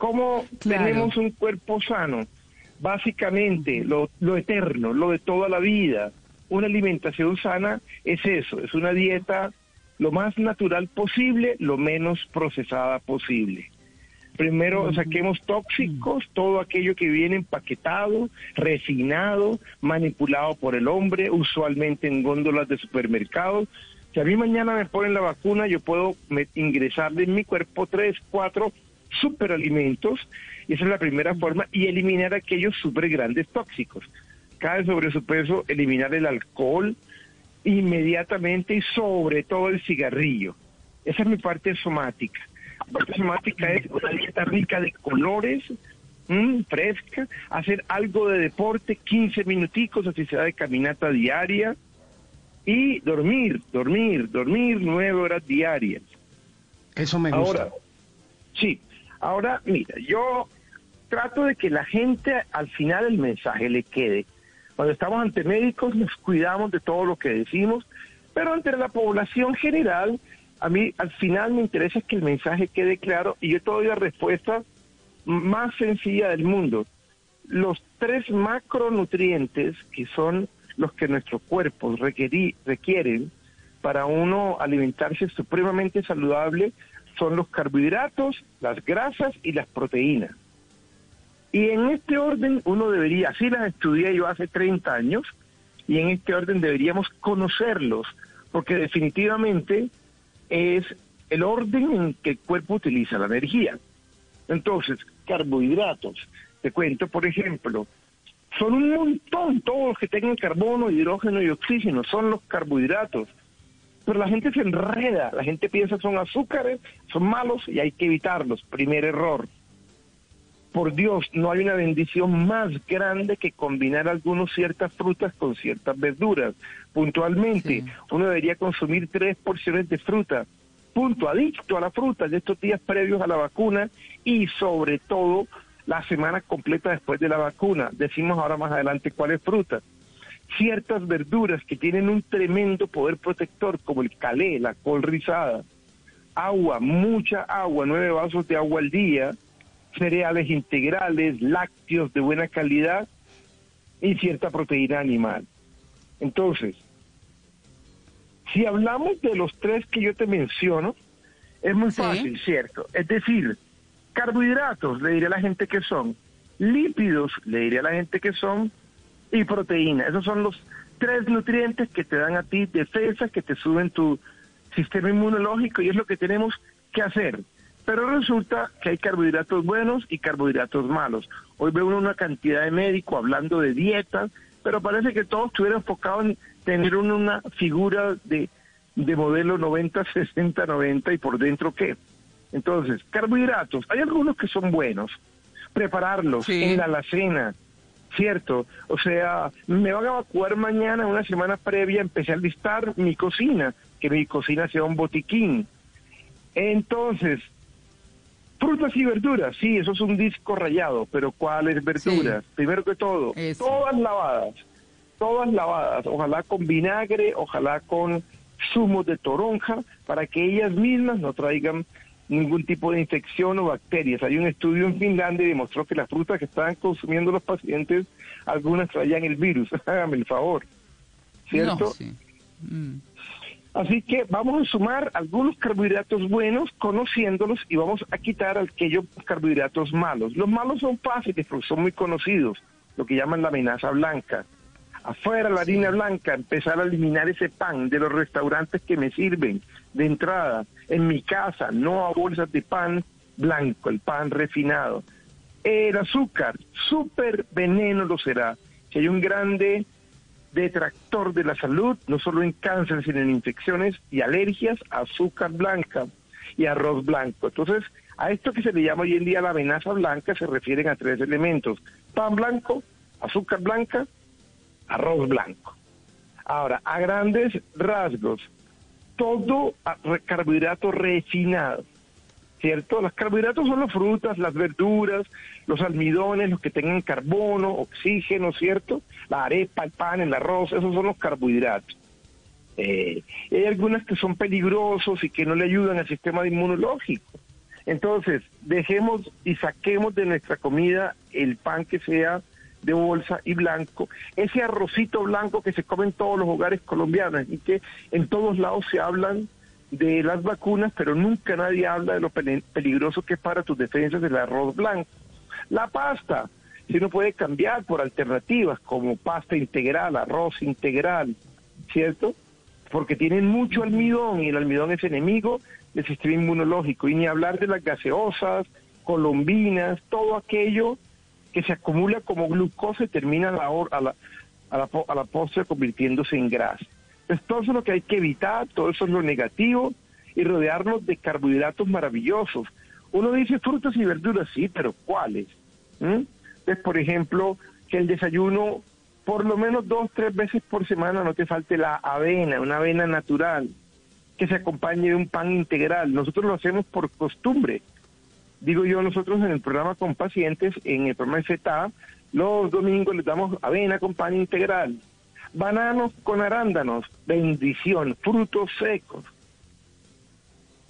¿Cómo tenemos un cuerpo sano? Básicamente, lo, lo eterno, lo de toda la vida. Una alimentación sana es eso, es una dieta lo más natural posible, lo menos procesada posible. Primero saquemos tóxicos, todo aquello que viene empaquetado, refinado, manipulado por el hombre, usualmente en góndolas de supermercados. Si a mí mañana me ponen la vacuna, yo puedo ingresarle en mi cuerpo tres, cuatro superalimentos, y esa es la primera forma, y eliminar aquellos super grandes tóxicos. Cae sobre su peso, eliminar el alcohol inmediatamente y sobre todo el cigarrillo. Esa es mi parte somática. La parte somática es una dieta rica de colores, mm, fresca, hacer algo de deporte, 15 minuticos, así sea de caminata diaria, y dormir, dormir, dormir nueve horas diarias. Eso me gusta. Ahora, sí, ahora mira, yo trato de que la gente al final el mensaje le quede. Cuando estamos ante médicos nos cuidamos de todo lo que decimos, pero ante la población general, a mí al final me interesa que el mensaje quede claro y yo te doy la respuesta más sencilla del mundo. Los tres macronutrientes que son los que nuestros cuerpos requerí- requieren para uno alimentarse supremamente saludable son los carbohidratos, las grasas y las proteínas. Y en este orden uno debería, así las estudié yo hace 30 años, y en este orden deberíamos conocerlos, porque definitivamente es el orden en que el cuerpo utiliza la energía. Entonces, carbohidratos, te cuento, por ejemplo, son un montón, todos los que tengan carbono, hidrógeno y oxígeno, son los carbohidratos. Pero la gente se enreda, la gente piensa son azúcares, son malos y hay que evitarlos. Primer error. Por Dios, no hay una bendición más grande que combinar algunos ciertas frutas con ciertas verduras. Puntualmente, uno debería consumir tres porciones de fruta. Punto, adicto a la fruta de estos días previos a la vacuna y sobre todo la semana completa después de la vacuna. Decimos ahora más adelante cuáles frutas ciertas verduras que tienen un tremendo poder protector, como el calé, la col rizada, agua, mucha agua, nueve vasos de agua al día, cereales integrales, lácteos de buena calidad y cierta proteína animal. Entonces, si hablamos de los tres que yo te menciono, es muy fácil, ¿cierto? Es decir, carbohidratos, le diré a la gente que son, lípidos, le diré a la gente que son, y proteína. Esos son los tres nutrientes que te dan a ti defensa, que te suben tu sistema inmunológico y es lo que tenemos que hacer. Pero resulta que hay carbohidratos buenos y carbohidratos malos. Hoy veo una cantidad de médicos hablando de dietas, pero parece que todos estuvieran enfocados en tener una figura de, de modelo 90, 60, 90 y por dentro qué. Entonces, carbohidratos, hay algunos que son buenos. Prepararlos en la alacena, ¿cierto? O sea, me van a evacuar mañana, una semana previa, empecé a listar mi cocina, que mi cocina sea un botiquín. Entonces, frutas y verduras, sí, eso es un disco rayado, pero ¿cuáles verduras? Primero que todo, todas lavadas, todas lavadas, ojalá con vinagre, ojalá con zumos de toronja, para que ellas mismas no traigan ningún tipo de infección o bacterias. Hay un estudio en Finlandia y demostró que las frutas que estaban consumiendo los pacientes, algunas traían el virus. Hágame el favor. ¿Cierto? No, sí. Mm. Así que vamos a sumar algunos carbohidratos buenos, conociéndolos, y vamos a quitar aquellos carbohidratos malos. Los malos son fáciles porque son muy conocidos, lo que llaman la amenaza blanca. Afuera la harina blanca, empezar a eliminar ese pan de los restaurantes que me sirven de entrada. En mi casa, no a bolsas de pan blanco, el pan refinado. El azúcar, súper veneno lo será. Si hay un grande detractor de la salud, no solo en cáncer, sino en infecciones y alergias, azúcar blanca y arroz blanco. Entonces, A esto que se le llama hoy en día la venaza blanca se refieren a tres elementos. Pan blanco, azúcar blanca, arroz blanco. Ahora, a grandes rasgos, todo carbohidrato refinado, ¿cierto? Los carbohidratos son las frutas, las verduras, los almidones, los que tengan carbono, oxígeno, ¿cierto? La arepa, el pan, el arroz, esos son los carbohidratos. Eh, hay algunas que son peligrosos y que no le ayudan al sistema inmunológico. Entonces, dejemos y saquemos de nuestra comida el pan que sea de bolsa y blanco, ese arrocito blanco que se come en todos los hogares colombianos y que en todos lados se hablan de las vacunas, pero nunca nadie habla de lo peligroso que es para tus defensas el arroz blanco. La pasta, si uno puede cambiar por alternativas como pasta integral, arroz integral, ¿cierto? Porque tienen mucho almidón y el almidón es enemigo del sistema inmunológico. Y ni hablar de las gaseosas, colombinas, todo aquello que se acumula como glucosa y termina a la, a la, a la, a la postre convirtiéndose en grasa. Entonces, todo eso es lo que hay que evitar, todo eso es lo negativo y rodearnos de carbohidratos maravillosos. Uno dice frutas y verduras, sí, pero ¿cuáles? ¿Mm? Entonces, por ejemplo, que el desayuno, por lo menos dos, tres veces por semana, no te falte la avena, una avena natural, que se acompañe de un pan integral. Nosotros lo hacemos por costumbre digo yo, nosotros en el programa con pacientes, en el programa de ZA, los domingos les damos avena con pan integral, bananos con arándanos, bendición, frutos secos.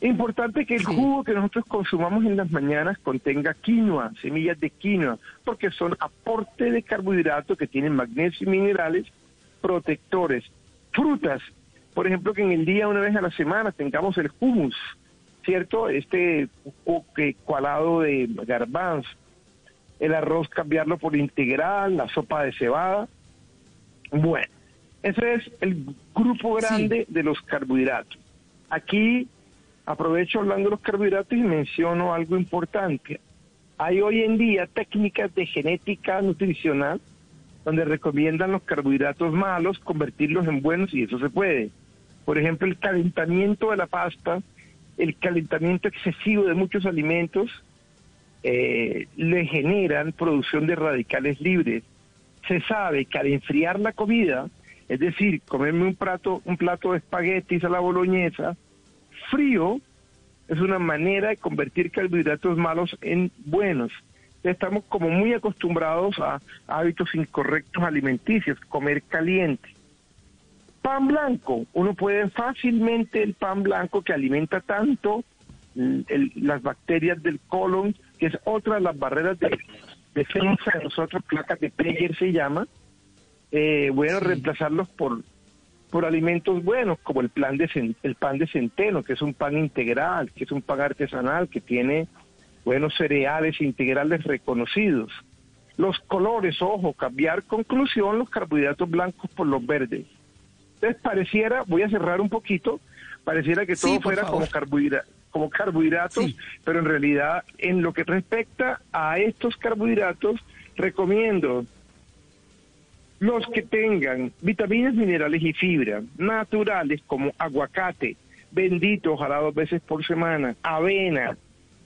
Importante que el jugo que nosotros consumamos en las mañanas contenga quinoa, semillas de quinoa, porque son aporte de carbohidratos que tienen magnesio y minerales protectores. Frutas, por ejemplo, que en el día una vez a la semana tengamos el hummus, ¿cierto? Este cualado de garbanzo, el arroz cambiarlo por integral, la sopa de cebada. Bueno, ese es el grupo grande de los carbohidratos. Aquí aprovecho hablando de los carbohidratos y menciono algo importante. Hay hoy en día técnicas de genética nutricional donde recomiendan los carbohidratos malos convertirlos en buenos y eso se puede. Por ejemplo, el calentamiento de la pasta el calentamiento excesivo de muchos alimentos eh, le generan producción de radicales libres. Se sabe que al enfriar la comida, es decir, comerme un plato, un plato de espaguetis a la boloñesa, frío, es una manera de convertir carbohidratos malos en buenos. Estamos como muy acostumbrados a hábitos incorrectos alimenticios, comer caliente. Pan blanco, uno puede fácilmente el pan blanco que alimenta tanto las bacterias del colon, que es otra de las barreras de defensa de nosotros, placas de Peyer se llama, eh, bueno, reemplazarlos por por alimentos buenos, como el, plan de, el pan de centeno, que es un pan integral, que es un pan artesanal, que tiene buenos cereales integrales reconocidos. Los colores, ojo, cambiar conclusión, los carbohidratos blancos por los verdes. Entonces pareciera, voy a cerrar un poquito, pareciera que todo fuera como, como carbohidratos, pero en realidad en lo que respecta a estos carbohidratos, recomiendo los que tengan vitaminas, minerales y fibra naturales como aguacate, bendito, ojalá dos veces por semana, avena,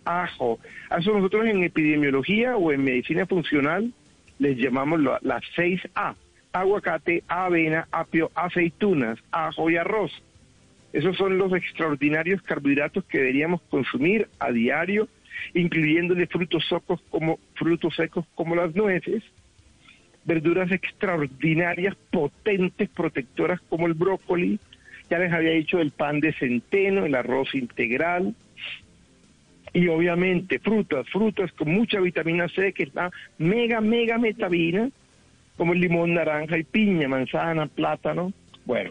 ajo. A eso nosotros en epidemiología o en medicina funcional les llamamos las 6A aguacate, avena, apio, aceitunas, ajo y arroz. Esos son los extraordinarios carbohidratos que deberíamos consumir a diario, incluyéndole frutos secos como frutos secos como las nueces, verduras extraordinarias, potentes, protectoras como el brócoli, ya les había dicho el pan de centeno, el arroz integral, y obviamente frutas, frutas con mucha vitamina C, que es la mega, mega metabina, como el limón, naranja y piña, manzana, plátano. Bueno,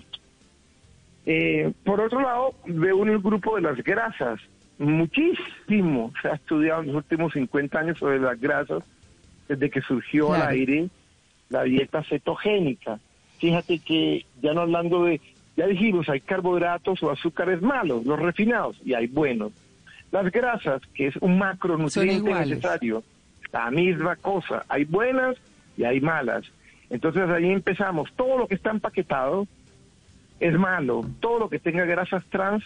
eh, por otro lado, veo en el grupo de las grasas. Muchísimo se ha estudiado en los últimos 50 años sobre las grasas desde que surgió al aire la dieta cetogénica. Fíjate que ya no hablando de, ya dijimos, hay carbohidratos o azúcares malos, los refinados, y hay buenos. Las grasas, que es un macronutriente necesario, la misma cosa. Hay buenas y hay malas. Entonces ahí empezamos. Todo lo que está empaquetado es malo. Todo lo que tenga grasas trans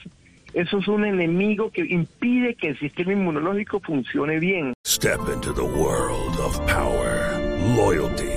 Eso es un enemigo que impide que el sistema inmunológico funcione bien. Step into the world of power, loyalty,